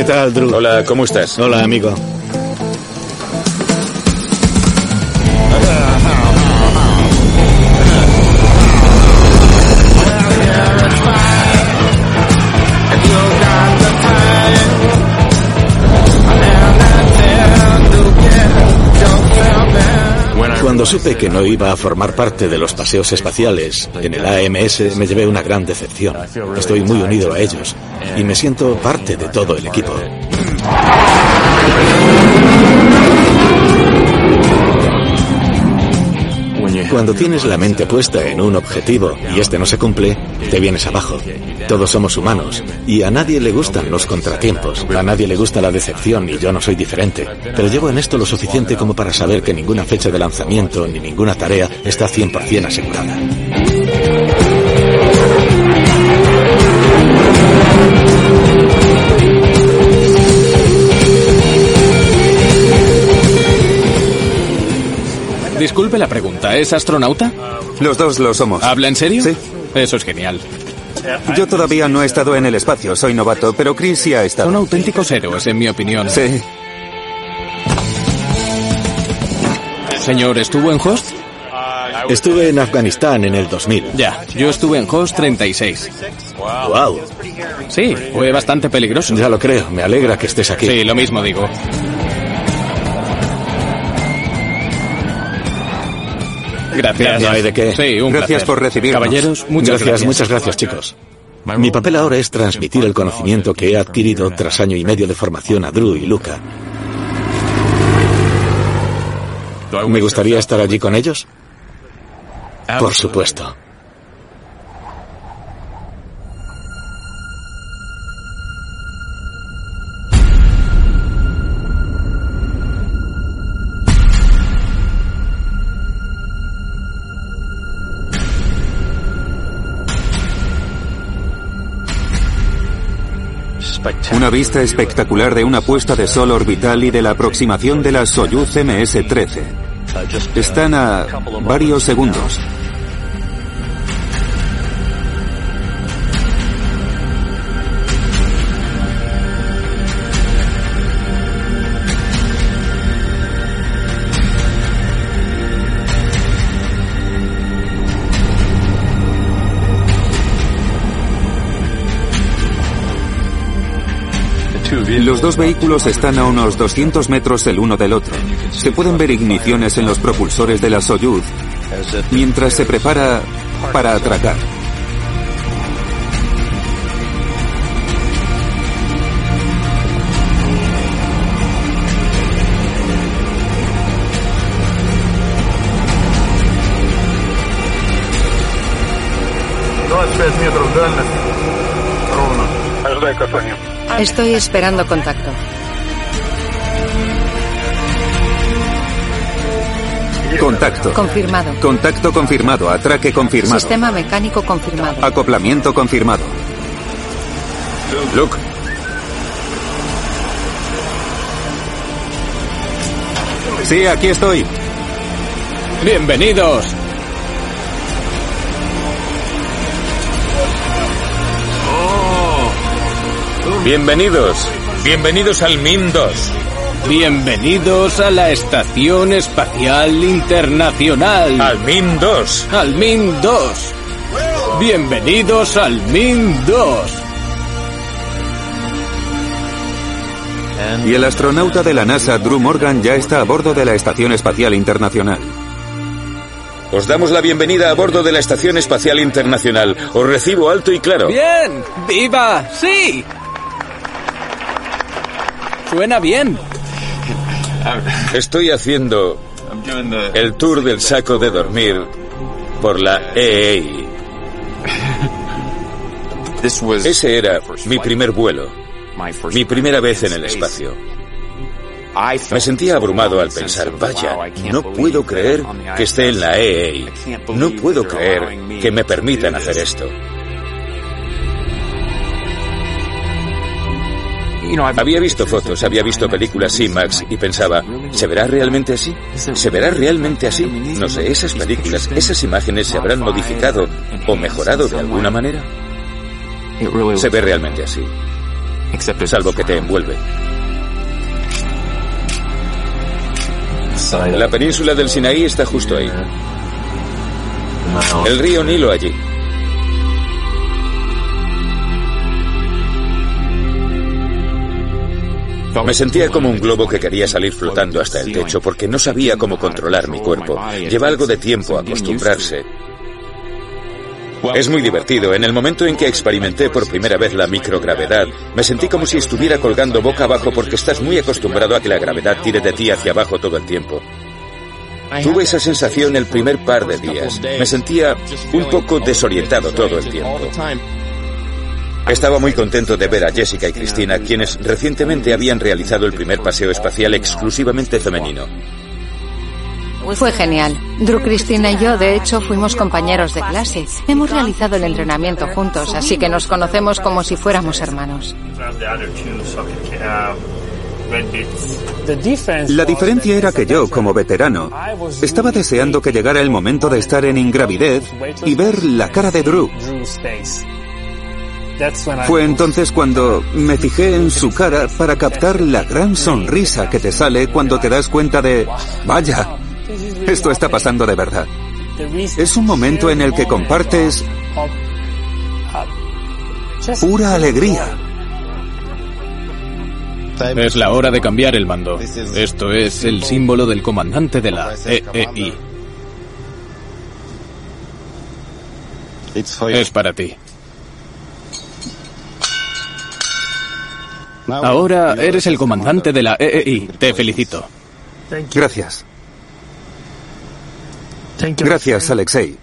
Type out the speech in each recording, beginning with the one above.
¿Qué tal, Drew? Hola, ¿cómo estás? Hola, amigo. Cuando supe que no iba a formar parte de los paseos espaciales en el AMS, me llevé una gran decepción. Estoy muy unido a ellos y me siento parte de todo el equipo. Cuando tienes la mente puesta en un objetivo y este no se cumple, te vienes abajo. Todos somos humanos y a nadie le gustan los contratiempos, a nadie le gusta la decepción y yo no soy diferente. Pero llevo en esto lo suficiente como para saber que ninguna fecha de lanzamiento ni ninguna tarea está 100% asegurada. Disculpe la pregunta, ¿es astronauta? Los dos lo somos. ¿Habla en serio? Sí. Eso es genial. Yo todavía no he estado en el espacio, soy novato, pero Chris sí ha estado. Son auténticos héroes, en mi opinión. Sí. Señor, ¿estuvo en Host? Estuve en Afganistán en el 2000. Ya, yo estuve en Host 36. ¡Wow! Sí, fue bastante peligroso. Ya lo creo, me alegra que estés aquí. Sí, lo mismo digo. Gracias. No hay de qué. Sí, un Gracias placer. por recibirnos. Caballeros, muchas gracias, gracias. muchas gracias, chicos. Mi papel ahora es transmitir el conocimiento que he adquirido tras año y medio de formación a Drew y Luca. ¿Me gustaría estar allí con ellos? Por supuesto. Una vista espectacular de una puesta de sol orbital y de la aproximación de la Soyuz MS-13. Están a varios segundos. Los dos vehículos están a unos 200 metros el uno del otro. Se pueden ver igniciones en los propulsores de la Soyuz mientras se prepara para atracar. Estoy esperando contacto. Contacto. Confirmado. Contacto confirmado. Atraque confirmado. Sistema mecánico confirmado. Acoplamiento confirmado. Luke, Sí, aquí estoy. Bienvenidos. Bienvenidos. Bienvenidos al MIM 2. Bienvenidos a la Estación Espacial Internacional. Al MIM 2. Al MIN 2. Bienvenidos al MIN 2. Y el astronauta de la NASA, Drew Morgan, ya está a bordo de la Estación Espacial Internacional. Os damos la bienvenida a bordo de la Estación Espacial Internacional. Os recibo alto y claro. Bien. Viva. Sí. Suena bien. Estoy haciendo el tour del saco de dormir por la EEI. Ese era mi primer vuelo, mi primera vez en el espacio. Me sentía abrumado al pensar, vaya, no puedo creer que esté en la EEI. No puedo creer que me permitan hacer esto. Había visto fotos, había visto películas IMAX y pensaba, ¿se verá realmente así? ¿Se verá realmente así? No sé, esas películas, esas imágenes se habrán modificado o mejorado de alguna manera. Se ve realmente así. salvo que te envuelve. La península del Sinaí está justo ahí. El río Nilo allí. Me sentía como un globo que quería salir flotando hasta el techo porque no sabía cómo controlar mi cuerpo. Lleva algo de tiempo acostumbrarse. Es muy divertido. En el momento en que experimenté por primera vez la microgravedad, me sentí como si estuviera colgando boca abajo porque estás muy acostumbrado a que la gravedad tire de ti hacia abajo todo el tiempo. Tuve esa sensación el primer par de días. Me sentía un poco desorientado todo el tiempo. Estaba muy contento de ver a Jessica y Cristina, quienes recientemente habían realizado el primer paseo espacial exclusivamente femenino. Fue genial. Drew, Cristina y yo, de hecho, fuimos compañeros de clase. Hemos realizado el entrenamiento juntos, así que nos conocemos como si fuéramos hermanos. La diferencia era que yo, como veterano, estaba deseando que llegara el momento de estar en ingravidez y ver la cara de Drew. Fue entonces cuando me fijé en su cara para captar la gran sonrisa que te sale cuando te das cuenta de, vaya, esto está pasando de verdad. Es un momento en el que compartes pura alegría. Es la hora de cambiar el mando. Esto es el símbolo del comandante de la EEI. Es para ti. Ahora eres el comandante de la EEI. Te felicito. Gracias. Gracias, Alexei.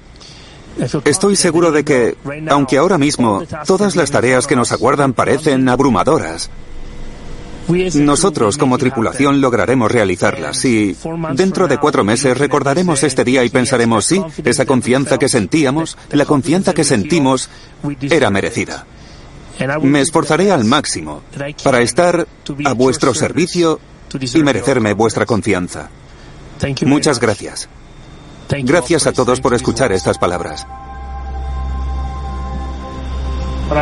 Estoy seguro de que, aunque ahora mismo todas las tareas que nos aguardan parecen abrumadoras, nosotros como tripulación lograremos realizarlas y dentro de cuatro meses recordaremos este día y pensaremos, sí, esa confianza que sentíamos, la confianza que sentimos, era merecida. Me esforzaré al máximo para estar a vuestro servicio y merecerme vuestra confianza. Muchas gracias. Gracias a todos por escuchar estas palabras.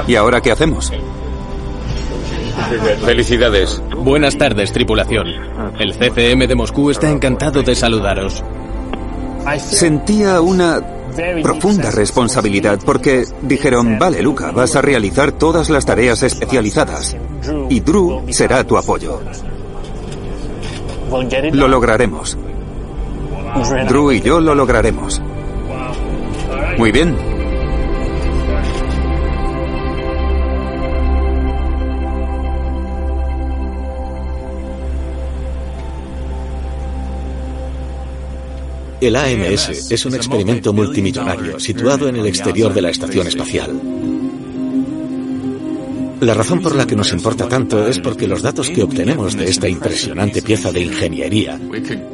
¿Y ahora qué hacemos? Felicidades. Buenas tardes, tripulación. El CCM de Moscú está encantado de saludaros. Sentía una profunda responsabilidad porque dijeron, vale Luca, vas a realizar todas las tareas especializadas y Drew será tu apoyo. Lo lograremos. Drew y yo lo lograremos. Muy bien. El AMS es un experimento multimillonario situado en el exterior de la estación espacial. La razón por la que nos importa tanto es porque los datos que obtenemos de esta impresionante pieza de ingeniería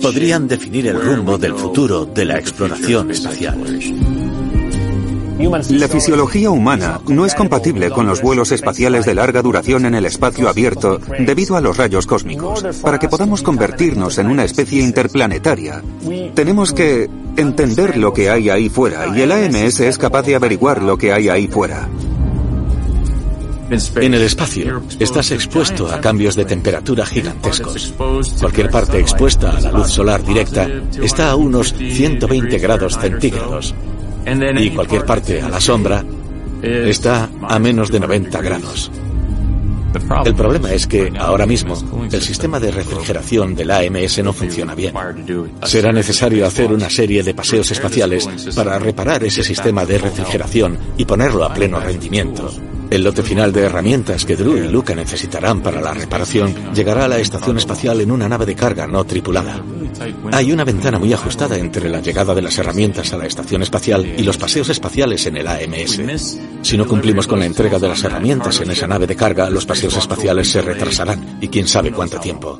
podrían definir el rumbo del futuro de la exploración espacial. La fisiología humana no es compatible con los vuelos espaciales de larga duración en el espacio abierto debido a los rayos cósmicos. Para que podamos convertirnos en una especie interplanetaria, tenemos que entender lo que hay ahí fuera y el AMS es capaz de averiguar lo que hay ahí fuera. En el espacio estás expuesto a cambios de temperatura gigantescos. Cualquier parte expuesta a la luz solar directa está a unos 120 grados centígrados y cualquier parte a la sombra está a menos de 90 grados. El problema es que ahora mismo el sistema de refrigeración del AMS no funciona bien. Será necesario hacer una serie de paseos espaciales para reparar ese sistema de refrigeración y ponerlo a pleno rendimiento. El lote final de herramientas que Drew y Luca necesitarán para la reparación llegará a la estación espacial en una nave de carga no tripulada. Hay una ventana muy ajustada entre la llegada de las herramientas a la estación espacial y los paseos espaciales en el AMS. Si no cumplimos con la entrega de las herramientas en esa nave de carga, los paseos espaciales se retrasarán y quién sabe cuánto tiempo.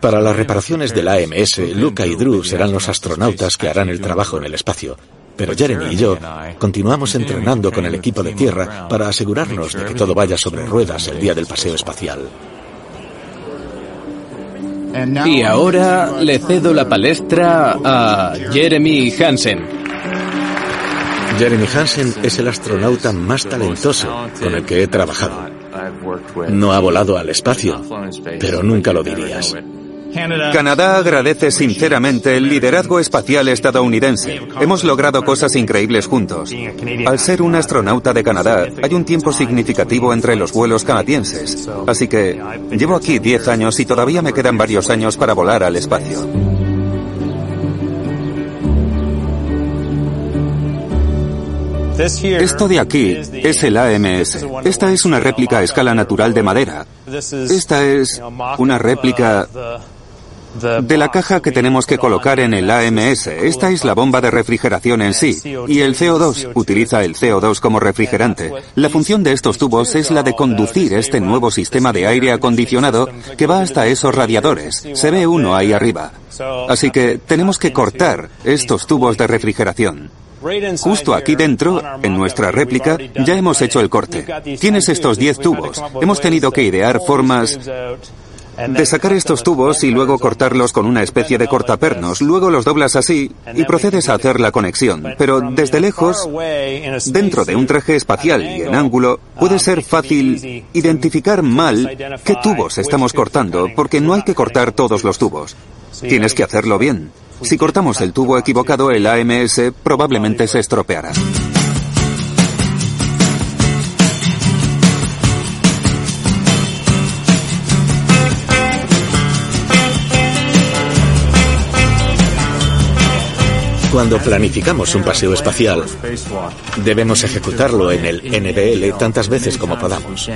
Para las reparaciones del AMS, Luca y Drew serán los astronautas que harán el trabajo en el espacio. Pero Jeremy y yo continuamos entrenando con el equipo de tierra para asegurarnos de que todo vaya sobre ruedas el día del paseo espacial. Y ahora le cedo la palestra a Jeremy Hansen. Jeremy Hansen es el astronauta más talentoso con el que he trabajado. No ha volado al espacio, pero nunca lo dirías. Canadá agradece sinceramente el liderazgo espacial estadounidense. Hemos logrado cosas increíbles juntos. Al ser un astronauta de Canadá, hay un tiempo significativo entre los vuelos canadienses. Así que llevo aquí 10 años y todavía me quedan varios años para volar al espacio. Esto de aquí es el AMS. Esta es una réplica a escala natural de madera. Esta es una réplica de la caja que tenemos que colocar en el AMS. Esta es la bomba de refrigeración en sí. Y el CO2 utiliza el CO2 como refrigerante. La función de estos tubos es la de conducir este nuevo sistema de aire acondicionado que va hasta esos radiadores. Se ve uno ahí arriba. Así que tenemos que cortar estos tubos de refrigeración. Justo aquí dentro, en nuestra réplica, ya hemos hecho el corte. Tienes estos 10 tubos. Hemos tenido que idear formas de sacar estos tubos y luego cortarlos con una especie de cortapernos. Luego los doblas así y procedes a hacer la conexión. Pero desde lejos, dentro de un traje espacial y en ángulo, puede ser fácil identificar mal qué tubos estamos cortando, porque no hay que cortar todos los tubos. Tienes que hacerlo bien. Si cortamos el tubo equivocado, el AMS probablemente se estropeará. Cuando planificamos un paseo espacial, debemos ejecutarlo en el NBL tantas veces como podamos.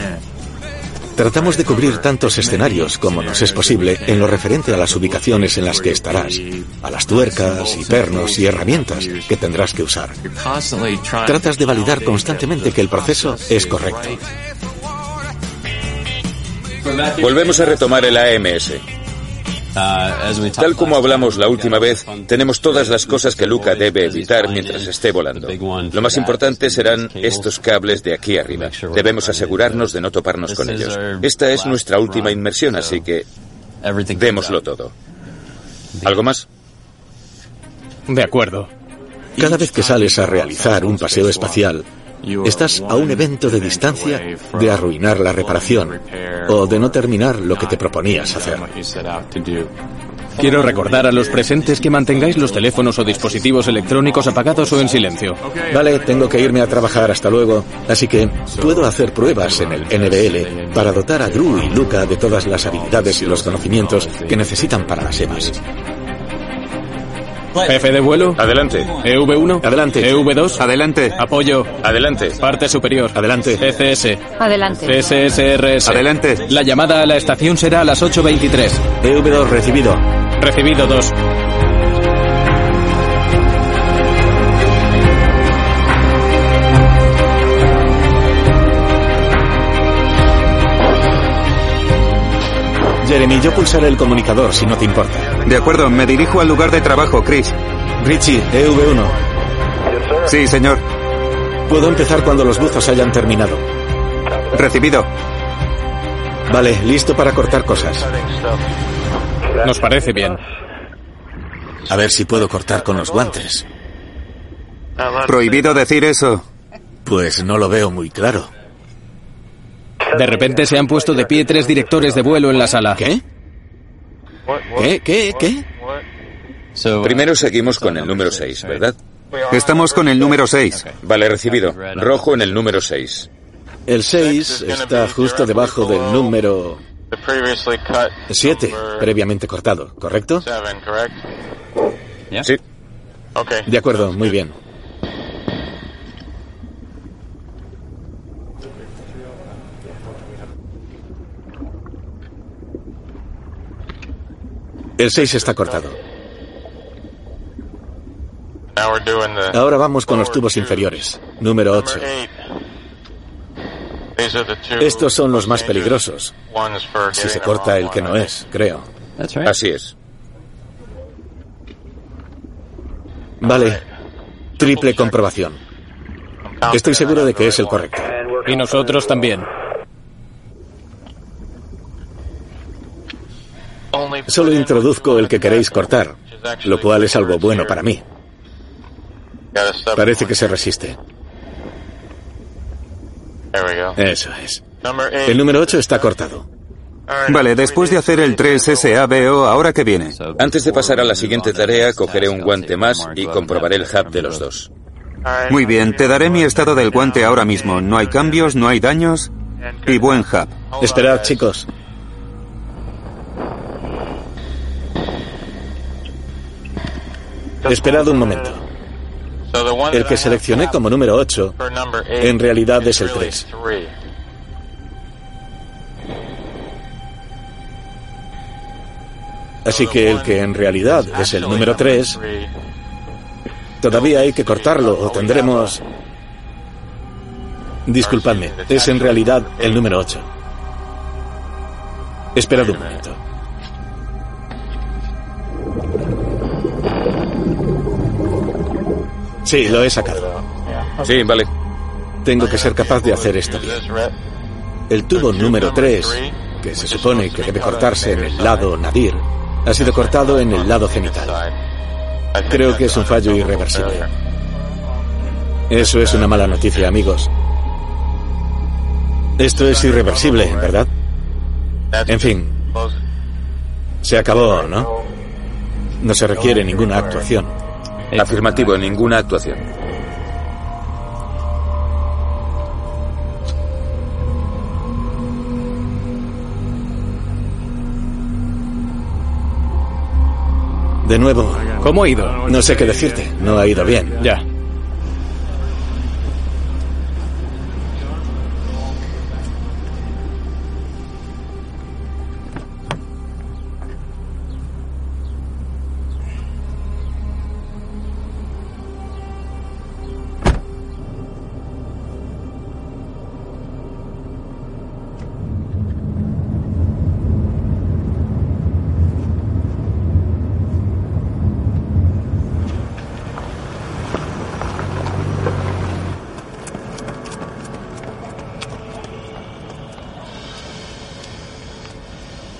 Tratamos de cubrir tantos escenarios como nos es posible en lo referente a las ubicaciones en las que estarás, a las tuercas y pernos y herramientas que tendrás que usar. Tratas de validar constantemente que el proceso es correcto. Volvemos a retomar el AMS. Tal como hablamos la última vez, tenemos todas las cosas que Luca debe evitar mientras esté volando. Lo más importante serán estos cables de aquí arriba. Debemos asegurarnos de no toparnos con ellos. Esta es nuestra última inmersión, así que démoslo todo. ¿Algo más? De acuerdo. Cada vez que sales a realizar un paseo espacial, Estás a un evento de distancia de arruinar la reparación o de no terminar lo que te proponías hacer. Quiero recordar a los presentes que mantengáis los teléfonos o dispositivos electrónicos apagados o en silencio. Vale, tengo que irme a trabajar hasta luego, así que puedo hacer pruebas en el NBL para dotar a Drew y Luca de todas las habilidades y los conocimientos que necesitan para las EVAs. Jefe de vuelo. Adelante. EV1. Adelante. EV2. Adelante. Apoyo. Adelante. Parte superior. Adelante. ECS. Adelante. SSRS. Adelante. La llamada a la estación será a las 8.23. EV2 recibido. Recibido 2. Jeremy, yo pulsaré el comunicador si no te importa. De acuerdo, me dirijo al lugar de trabajo, Chris. Richie, EV1. Sí, señor. Puedo empezar cuando los buzos hayan terminado. Recibido. Vale, listo para cortar cosas. Nos parece bien. A ver si puedo cortar con los guantes. Prohibido decir eso. Pues no lo veo muy claro. De repente se han puesto de pie tres directores de vuelo en la sala. ¿Qué? ¿Qué? ¿Qué? ¿Qué? Primero seguimos con el número 6, ¿verdad? Estamos con el número 6. Vale, recibido. Rojo en el número 6. El 6 está justo debajo del número 7, previamente cortado, ¿correcto? Sí. De acuerdo, muy bien. El 6 está cortado. Ahora vamos con los tubos inferiores. Número 8. Estos son los más peligrosos. Si se corta el que no es, creo. Así es. Vale. Triple comprobación. Estoy seguro de que es el correcto. Y nosotros también. Solo introduzco el que queréis cortar, lo cual es algo bueno para mí. Parece que se resiste. Eso es. El número 8 está cortado. Vale, después de hacer el 3 SABO, ¿ahora qué viene? Antes de pasar a la siguiente tarea, cogeré un guante más y comprobaré el hub de los dos. Muy bien, te daré mi estado del guante ahora mismo. No hay cambios, no hay daños y buen hub. Esperad, chicos. Esperad un momento. El que seleccioné como número 8 en realidad es el 3. Así que el que en realidad es el número 3, todavía hay que cortarlo o tendremos... Disculpadme, es en realidad el número 8. Esperad un momento. Sí, lo he sacado. Sí, vale. Tengo que ser capaz de hacer esto bien. El tubo número 3, que se supone que debe cortarse en el lado nadir, ha sido cortado en el lado genital. Creo que es un fallo irreversible. Eso es una mala noticia, amigos. Esto es irreversible, ¿verdad? En fin, se acabó, ¿no? No se requiere ninguna actuación. Afirmativo, ninguna actuación. De nuevo, ¿Cómo ha ido? no sé qué decirte. No ha ido bien. Ya.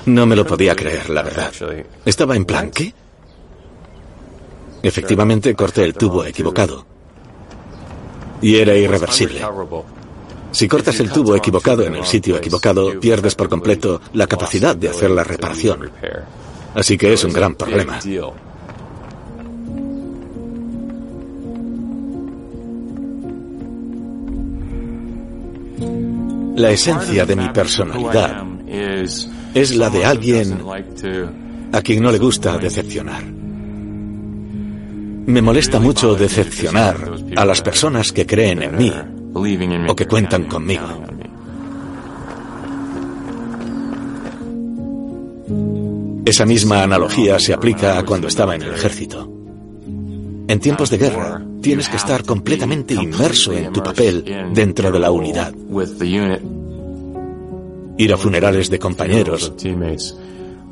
No me lo podía creer, la verdad. Estaba en plan, ¿qué? Efectivamente, corté el tubo equivocado. Y era irreversible. Si cortas el tubo equivocado en el sitio equivocado, pierdes por completo la capacidad de hacer la reparación. Así que es un gran problema. La esencia de mi personalidad es la de alguien a quien no le gusta decepcionar. Me molesta mucho decepcionar a las personas que creen en mí o que cuentan conmigo. Esa misma analogía se aplica a cuando estaba en el ejército. En tiempos de guerra, tienes que estar completamente inmerso en tu papel dentro de la unidad. Ir a funerales de compañeros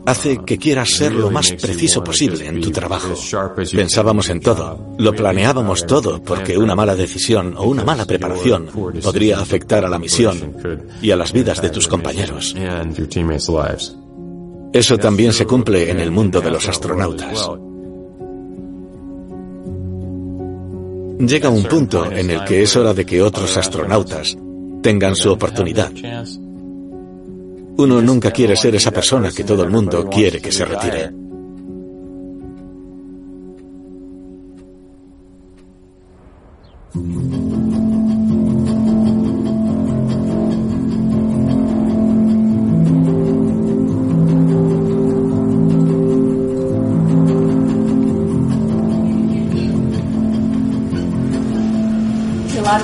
hace que quieras ser lo más preciso posible en tu trabajo. Pensábamos en todo, lo planeábamos todo porque una mala decisión o una mala preparación podría afectar a la misión y a las vidas de tus compañeros. Eso también se cumple en el mundo de los astronautas. Llega un punto en el que es hora de que otros astronautas tengan su oportunidad. Uno nunca quiere ser esa persona que todo el mundo quiere que se retire.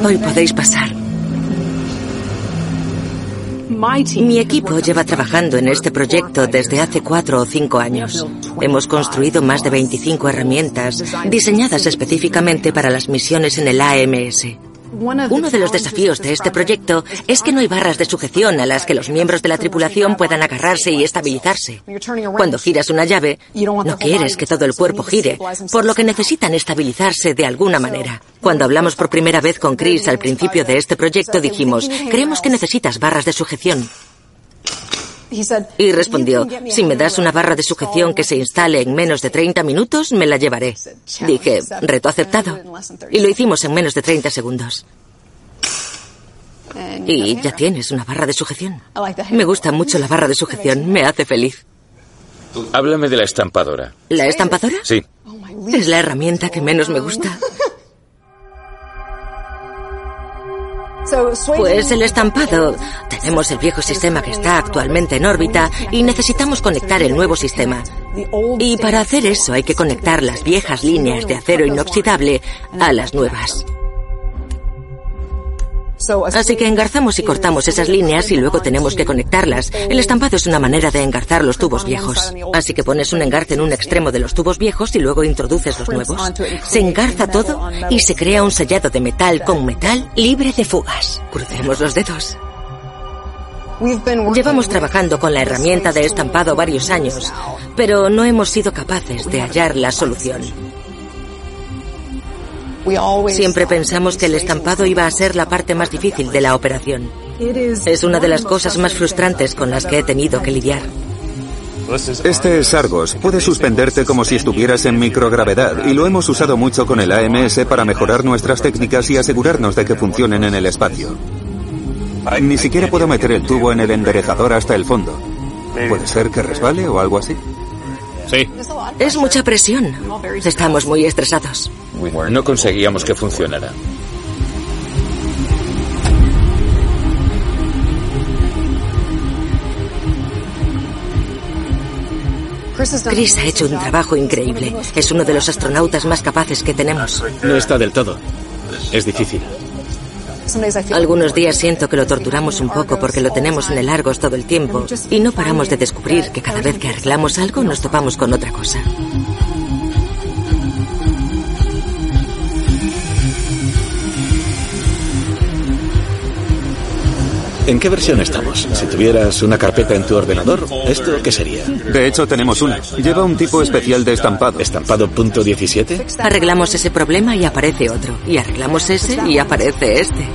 Hoy podéis pasar. Mi equipo lleva trabajando en este proyecto desde hace cuatro o cinco años. Hemos construido más de 25 herramientas diseñadas específicamente para las misiones en el AMS. Uno de los desafíos de este proyecto es que no hay barras de sujeción a las que los miembros de la tripulación puedan agarrarse y estabilizarse. Cuando giras una llave, no quieres que todo el cuerpo gire, por lo que necesitan estabilizarse de alguna manera. Cuando hablamos por primera vez con Chris al principio de este proyecto dijimos, creemos que necesitas barras de sujeción. Y respondió, si me das una barra de sujeción que se instale en menos de 30 minutos, me la llevaré. Dije, reto aceptado. Y lo hicimos en menos de 30 segundos. Y ya tienes una barra de sujeción. Me gusta mucho la barra de sujeción, me hace feliz. Háblame de la estampadora. ¿La estampadora? Sí. Es la herramienta que menos me gusta. Pues el estampado. Tenemos el viejo sistema que está actualmente en órbita y necesitamos conectar el nuevo sistema. Y para hacer eso hay que conectar las viejas líneas de acero inoxidable a las nuevas. Así que engarzamos y cortamos esas líneas y luego tenemos que conectarlas. El estampado es una manera de engarzar los tubos viejos. Así que pones un engarce en un extremo de los tubos viejos y luego introduces los nuevos. Se engarza todo y se crea un sellado de metal con metal libre de fugas. Crucemos los dedos. Llevamos trabajando con la herramienta de estampado varios años, pero no hemos sido capaces de hallar la solución. Siempre pensamos que el estampado iba a ser la parte más difícil de la operación. Es una de las cosas más frustrantes con las que he tenido que lidiar. Este es Argos. Puede suspenderte como si estuvieras en microgravedad y lo hemos usado mucho con el AMS para mejorar nuestras técnicas y asegurarnos de que funcionen en el espacio. Ni siquiera puedo meter el tubo en el enderezador hasta el fondo. ¿Puede ser que resbale o algo así? Sí. Es mucha presión. Estamos muy estresados. No conseguíamos que funcionara. Chris ha hecho un trabajo increíble. Es uno de los astronautas más capaces que tenemos. No está del todo. Es difícil. Algunos días siento que lo torturamos un poco porque lo tenemos en el Argos todo el tiempo y no paramos de descubrir que cada vez que arreglamos algo nos topamos con otra cosa. ¿En qué versión estamos? Si tuvieras una carpeta en tu ordenador, ¿esto qué sería? De hecho, tenemos una. Lleva un tipo especial de estampado. ¿Estampado punto .17? Arreglamos ese problema y aparece otro. Y arreglamos ese y aparece este.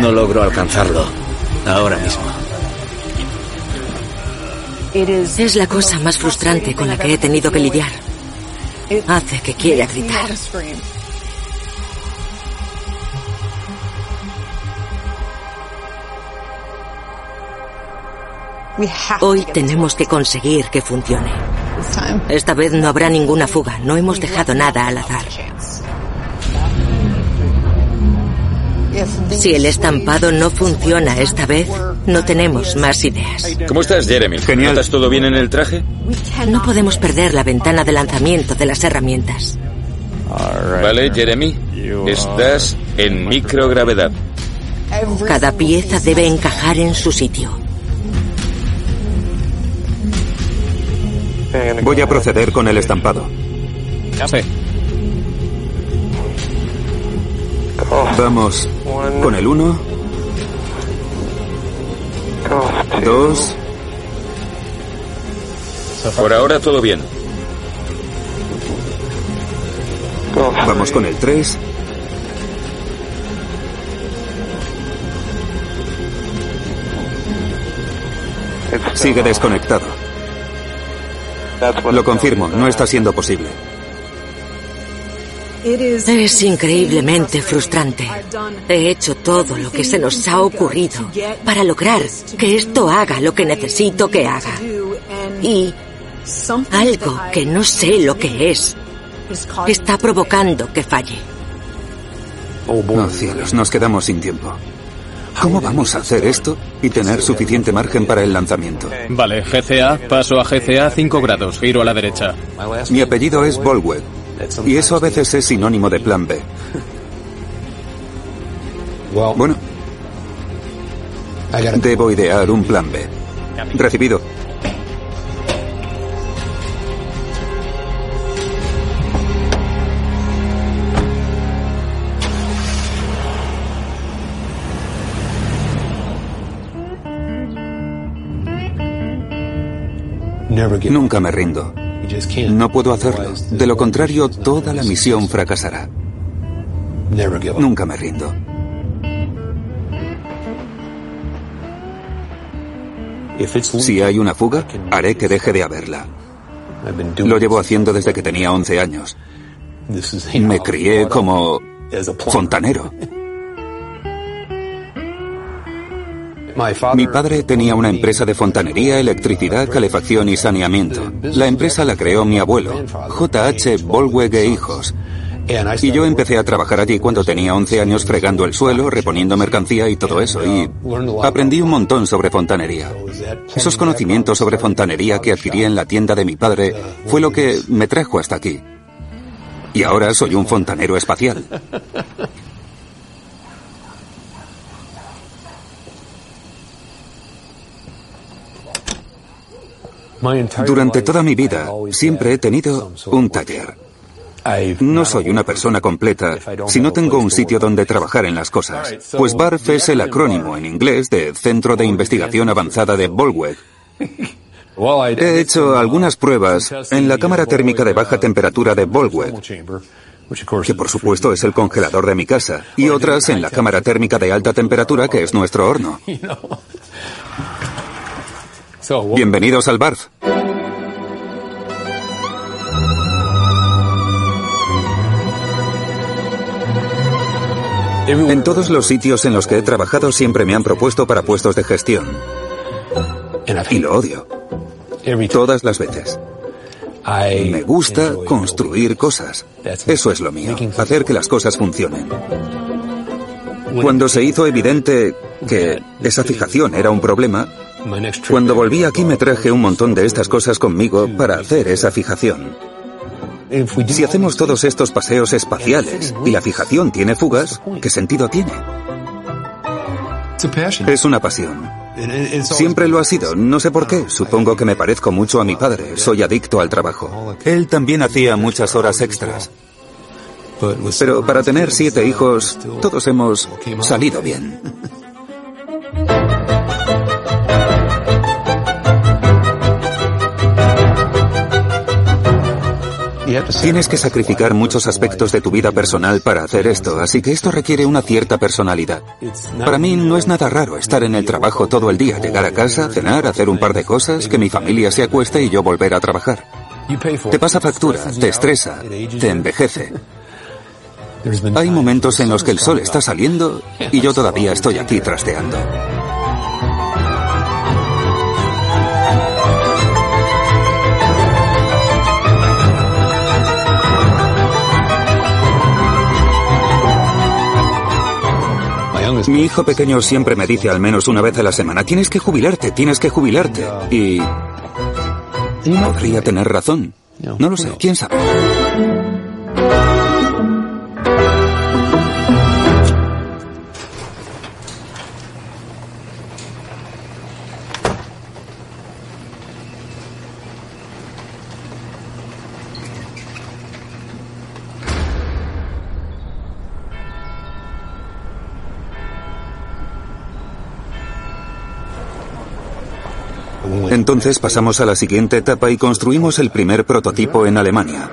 No logro alcanzarlo. Ahora mismo. Es la cosa más frustrante con la que he tenido que lidiar. Hace que quiera gritar. Hoy tenemos que conseguir que funcione. Esta vez no habrá ninguna fuga. No hemos dejado nada al azar. Si el estampado no funciona esta vez, no tenemos más ideas. ¿Cómo estás, Jeremy? Genial. ¿Notas todo bien en el traje? No podemos perder la ventana de lanzamiento de las herramientas. Vale, Jeremy. Estás en microgravedad. Cada pieza debe encajar en su sitio. Voy a proceder con el estampado. Sí. Vamos con el 1, 2, Por ahora todo bien. vamos con el 3, sigue desconectado. Lo confirmo, no está siendo posible. Es increíblemente frustrante. He hecho todo lo que se nos ha ocurrido para lograr que esto haga lo que necesito que haga. Y algo que no sé lo que es está provocando que falle. Oh cielos, nos quedamos sin tiempo. ¿Cómo vamos a hacer esto y tener suficiente margen para el lanzamiento? Vale, GCA, paso a GCA 5 grados, giro a la derecha. Mi apellido es Bolwell y eso a veces es sinónimo de plan B. Bueno, debo idear un plan B. Recibido. Nunca me rindo. No puedo hacerlo. De lo contrario, toda la misión fracasará. Nunca me rindo. Si hay una fuga, haré que deje de haberla. Lo llevo haciendo desde que tenía 11 años. Me crié como fontanero. Mi padre tenía una empresa de fontanería, electricidad, calefacción y saneamiento. La empresa la creó mi abuelo, J.H. Bolweg e Hijos. Y yo empecé a trabajar allí cuando tenía 11 años fregando el suelo, reponiendo mercancía y todo eso. Y aprendí un montón sobre fontanería. Esos conocimientos sobre fontanería que adquirí en la tienda de mi padre fue lo que me trajo hasta aquí. Y ahora soy un fontanero espacial. Durante toda mi vida siempre he tenido un taller. No soy una persona completa si no tengo un sitio donde trabajar en las cosas. Pues BARF es el acrónimo en inglés de Centro de Investigación Avanzada de Bolweg. He hecho algunas pruebas en la cámara térmica de baja temperatura de Bolweg, que por supuesto es el congelador de mi casa, y otras en la cámara térmica de alta temperatura que es nuestro horno. Bienvenidos al BARF. En todos los sitios en los que he trabajado siempre me han propuesto para puestos de gestión. Y lo odio. Todas las veces. Me gusta construir cosas. Eso es lo mío, hacer que las cosas funcionen. Cuando se hizo evidente que esa fijación era un problema, cuando volví aquí me traje un montón de estas cosas conmigo para hacer esa fijación. Si hacemos todos estos paseos espaciales y la fijación tiene fugas, ¿qué sentido tiene? Es una pasión. Siempre lo ha sido, no sé por qué. Supongo que me parezco mucho a mi padre. Soy adicto al trabajo. Él también hacía muchas horas extras. Pero para tener siete hijos, todos hemos salido bien. Tienes que sacrificar muchos aspectos de tu vida personal para hacer esto, así que esto requiere una cierta personalidad. Para mí no es nada raro estar en el trabajo todo el día, llegar a casa, cenar, hacer un par de cosas, que mi familia se acueste y yo volver a trabajar. Te pasa factura, te estresa, te envejece. Hay momentos en los que el sol está saliendo y yo todavía estoy aquí trasteando. Mi hijo pequeño siempre me dice al menos una vez a la semana, tienes que jubilarte, tienes que jubilarte. Y... Podría tener razón. No lo sé, quién sabe. Entonces pasamos a la siguiente etapa y construimos el primer prototipo en Alemania.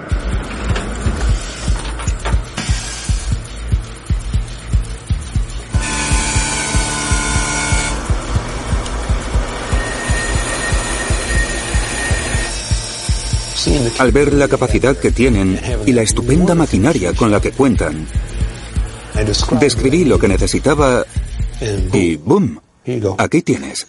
Al ver la capacidad que tienen y la estupenda maquinaria con la que cuentan, describí lo que necesitaba y ¡boom! Aquí tienes.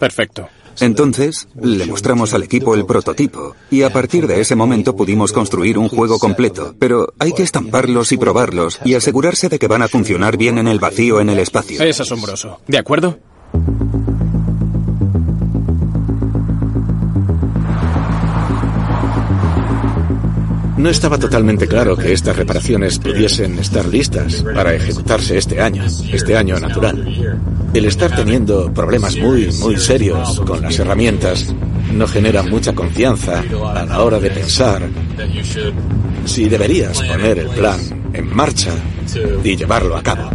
Perfecto. Entonces, le mostramos al equipo el prototipo y a partir de ese momento pudimos construir un juego completo, pero hay que estamparlos y probarlos y asegurarse de que van a funcionar bien en el vacío en el espacio. Es asombroso. ¿De acuerdo? No estaba totalmente claro que estas reparaciones pudiesen estar listas para ejecutarse este año, este año natural. El estar teniendo problemas muy, muy serios con las herramientas no genera mucha confianza a la hora de pensar si deberías poner el plan en marcha y llevarlo a cabo.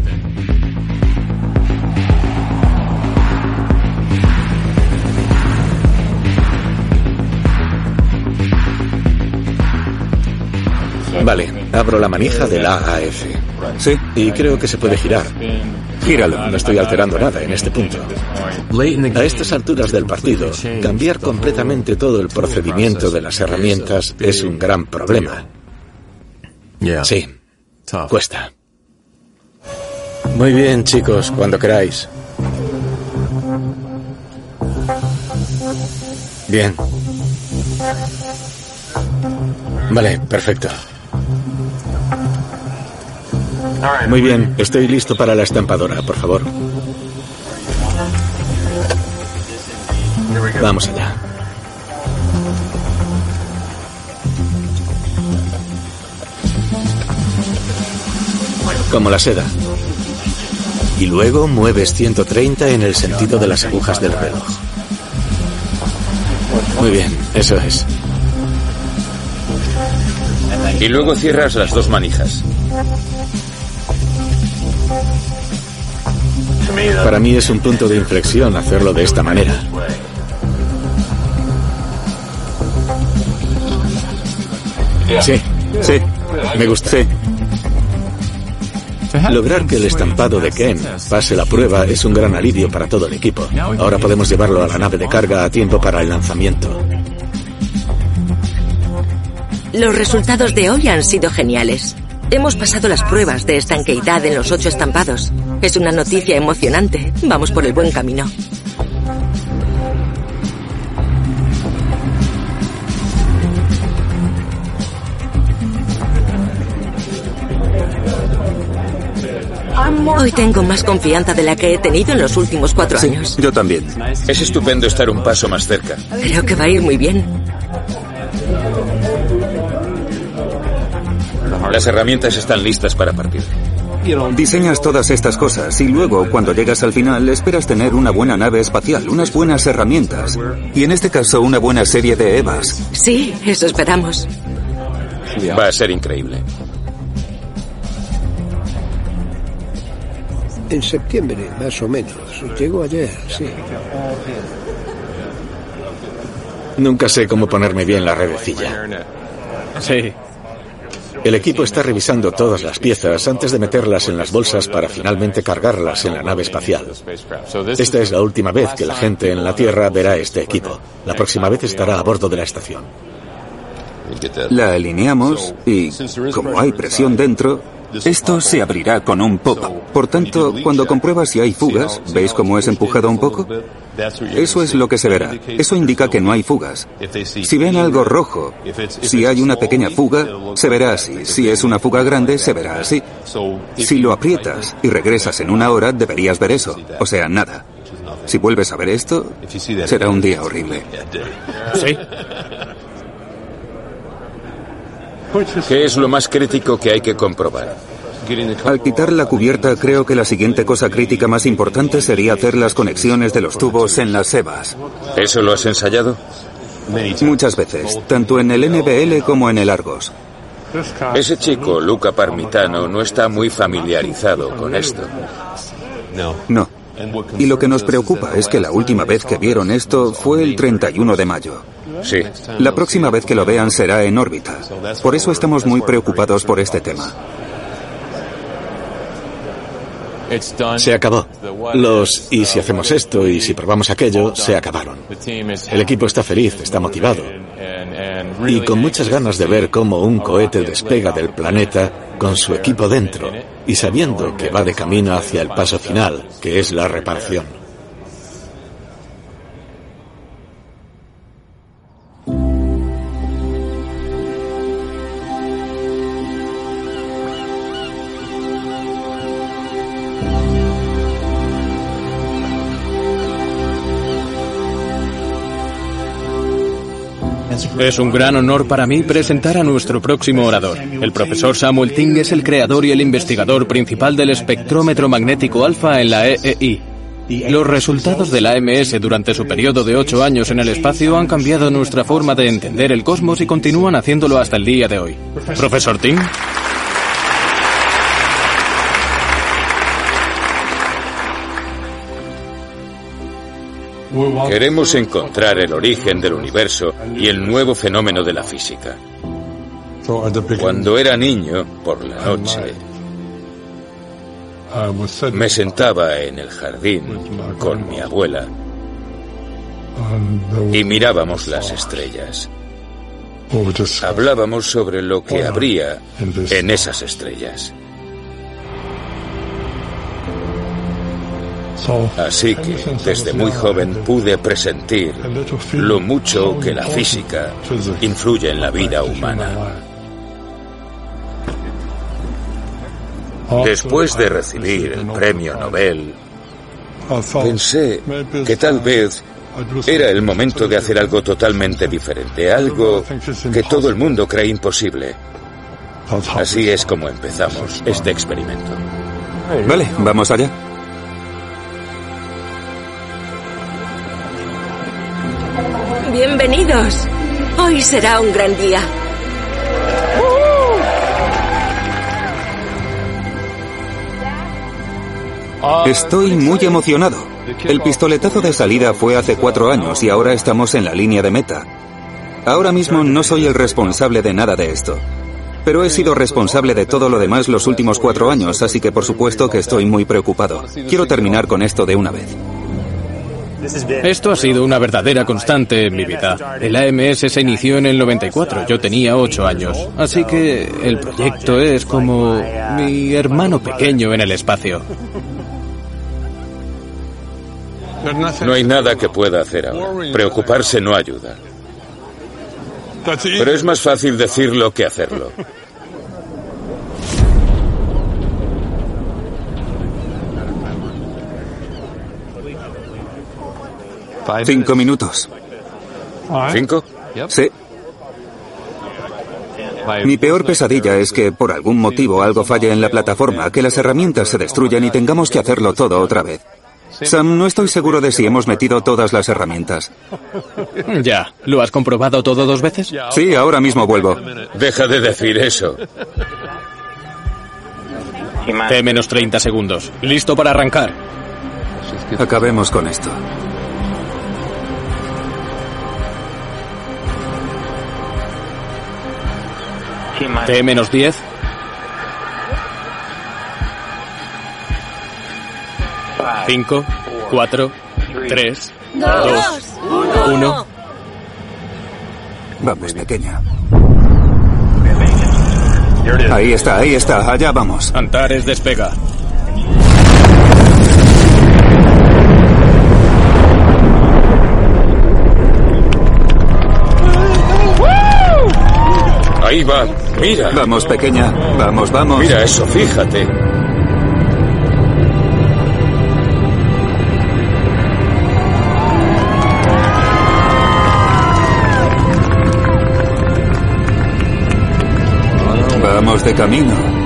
Vale, abro la manija del AAF. Sí. Y creo que se puede girar. Gíralo. No estoy alterando nada en este punto. A estas alturas del partido, cambiar completamente todo el procedimiento de las herramientas es un gran problema. Sí, cuesta. Muy bien, chicos, cuando queráis. Bien. Vale, perfecto. Muy bien, estoy listo para la estampadora, por favor. Vamos allá. Como la seda. Y luego mueves 130 en el sentido de las agujas del reloj. Muy bien, eso es. Y luego cierras las dos manijas. Para mí es un punto de inflexión hacerlo de esta manera. Sí, sí, me gusta. Sí. Lograr que el estampado de Ken pase la prueba es un gran alivio para todo el equipo. Ahora podemos llevarlo a la nave de carga a tiempo para el lanzamiento. Los resultados de hoy han sido geniales. Hemos pasado las pruebas de estanqueidad en los ocho estampados. Es una noticia emocionante. Vamos por el buen camino. Hoy tengo más confianza de la que he tenido en los últimos cuatro años. Yo también. Es estupendo estar un paso más cerca. Creo que va a ir muy bien. Las herramientas están listas para partir. Diseñas todas estas cosas y luego, cuando llegas al final, esperas tener una buena nave espacial, unas buenas herramientas. Y en este caso, una buena serie de EVAs. Sí, eso esperamos. Va a ser increíble. En septiembre, más o menos. Llegó ayer, sí. Nunca sé cómo ponerme bien la redecilla. Sí. El equipo está revisando todas las piezas antes de meterlas en las bolsas para finalmente cargarlas en la nave espacial. Esta es la última vez que la gente en la Tierra verá este equipo. La próxima vez estará a bordo de la estación. La alineamos y, como hay presión dentro, esto se abrirá con un pop. Por tanto, cuando compruebas si hay fugas, ¿veis cómo es empujado un poco? Eso es lo que se verá. Eso indica que no hay fugas. Si ven algo rojo, si hay una pequeña fuga, se verá así. Si es una fuga grande, se verá así. Si lo aprietas y regresas en una hora, deberías ver eso. O sea, nada. Si vuelves a ver esto, será un día horrible. Sí. ¿Qué es lo más crítico que hay que comprobar? Al quitar la cubierta, creo que la siguiente cosa crítica más importante sería hacer las conexiones de los tubos en las sebas. ¿Eso lo has ensayado? Muchas veces, tanto en el NBL como en el Argos. Ese chico, Luca Parmitano, no está muy familiarizado con esto. No. Y lo que nos preocupa es que la última vez que vieron esto fue el 31 de mayo. Sí. La próxima vez que lo vean será en órbita. Por eso estamos muy preocupados por este tema. Se acabó. Los y si hacemos esto y si probamos aquello, se acabaron. El equipo está feliz, está motivado y con muchas ganas de ver cómo un cohete despega del planeta con su equipo dentro y sabiendo que va de camino hacia el paso final, que es la reparación. Es un gran honor para mí presentar a nuestro próximo orador. El profesor Samuel Ting es el creador y el investigador principal del espectrómetro magnético alfa en la EEI. Los resultados de la AMS durante su periodo de ocho años en el espacio han cambiado nuestra forma de entender el cosmos y continúan haciéndolo hasta el día de hoy. Profesor Ting. Queremos encontrar el origen del universo y el nuevo fenómeno de la física. Cuando era niño, por la noche, Me sentaba en el jardín con mi abuela y mirábamos las estrellas. Hablábamos sobre lo que habría en esas estrellas. Así que desde muy joven pude presentir lo mucho que la física influye en la vida humana. Después de recibir el premio Nobel, pensé que tal vez era el momento de hacer algo totalmente diferente, algo que todo el mundo cree imposible. Así es como empezamos este experimento. Vale, vamos allá. Bienvenidos. Hoy será un gran día. Estoy muy emocionado. El pistoletazo de salida fue hace cuatro años y ahora estamos en la línea de meta. Ahora mismo no soy el responsable de nada de esto. Pero he sido responsable de todo lo demás los últimos cuatro años, así que por supuesto que estoy muy preocupado. Quiero terminar con esto de una vez. Esto ha sido una verdadera constante en mi vida. El AMS se inició en el 94, yo tenía 8 años, así que el proyecto es como mi hermano pequeño en el espacio. No hay nada que pueda hacer ahora. Preocuparse no ayuda. Pero es más fácil decirlo que hacerlo. Cinco minutos. ¿Cinco? Sí. Mi peor pesadilla es que por algún motivo algo falle en la plataforma, que las herramientas se destruyan y tengamos que hacerlo todo otra vez. Sam, no estoy seguro de si hemos metido todas las herramientas. Ya, ¿lo has comprobado todo dos veces? Sí, ahora mismo vuelvo. Deja de decir eso. T menos 30 segundos. ¿Listo para arrancar? Acabemos con esto. T menos 10. Cinco, cuatro, tres, dos, uno. Vamos, pequeña. Ahí está, ahí está, allá vamos. Antares despega. Ahí va. Mira. Vamos, pequeña. Vamos, vamos. Mira eso, fíjate. Vamos de camino.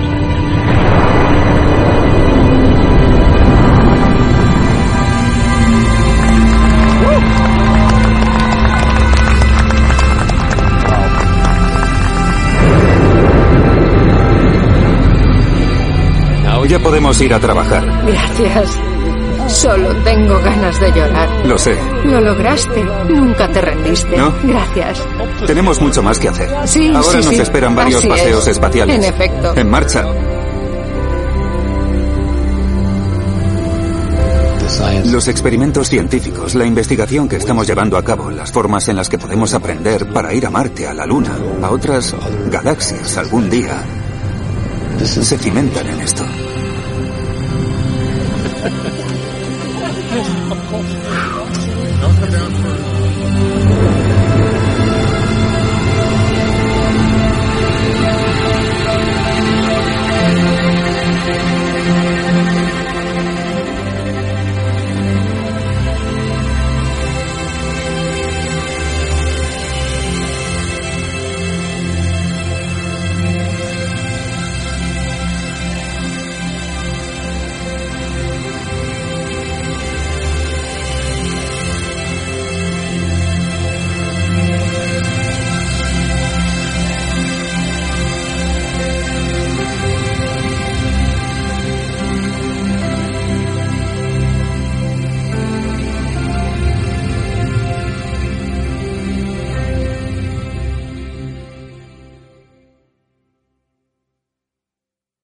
Ya podemos ir a trabajar. Gracias. Solo tengo ganas de llorar. Lo sé. Lo lograste. Nunca te rendiste. ¿No? Gracias. Tenemos mucho más que hacer. Sí, Ahora sí, nos sí. esperan varios Así paseos es. espaciales. En efecto. En marcha. Los experimentos científicos, la investigación que estamos llevando a cabo, las formas en las que podemos aprender para ir a Marte, a la Luna, a otras galaxias algún día, se cimentan en esto. of course.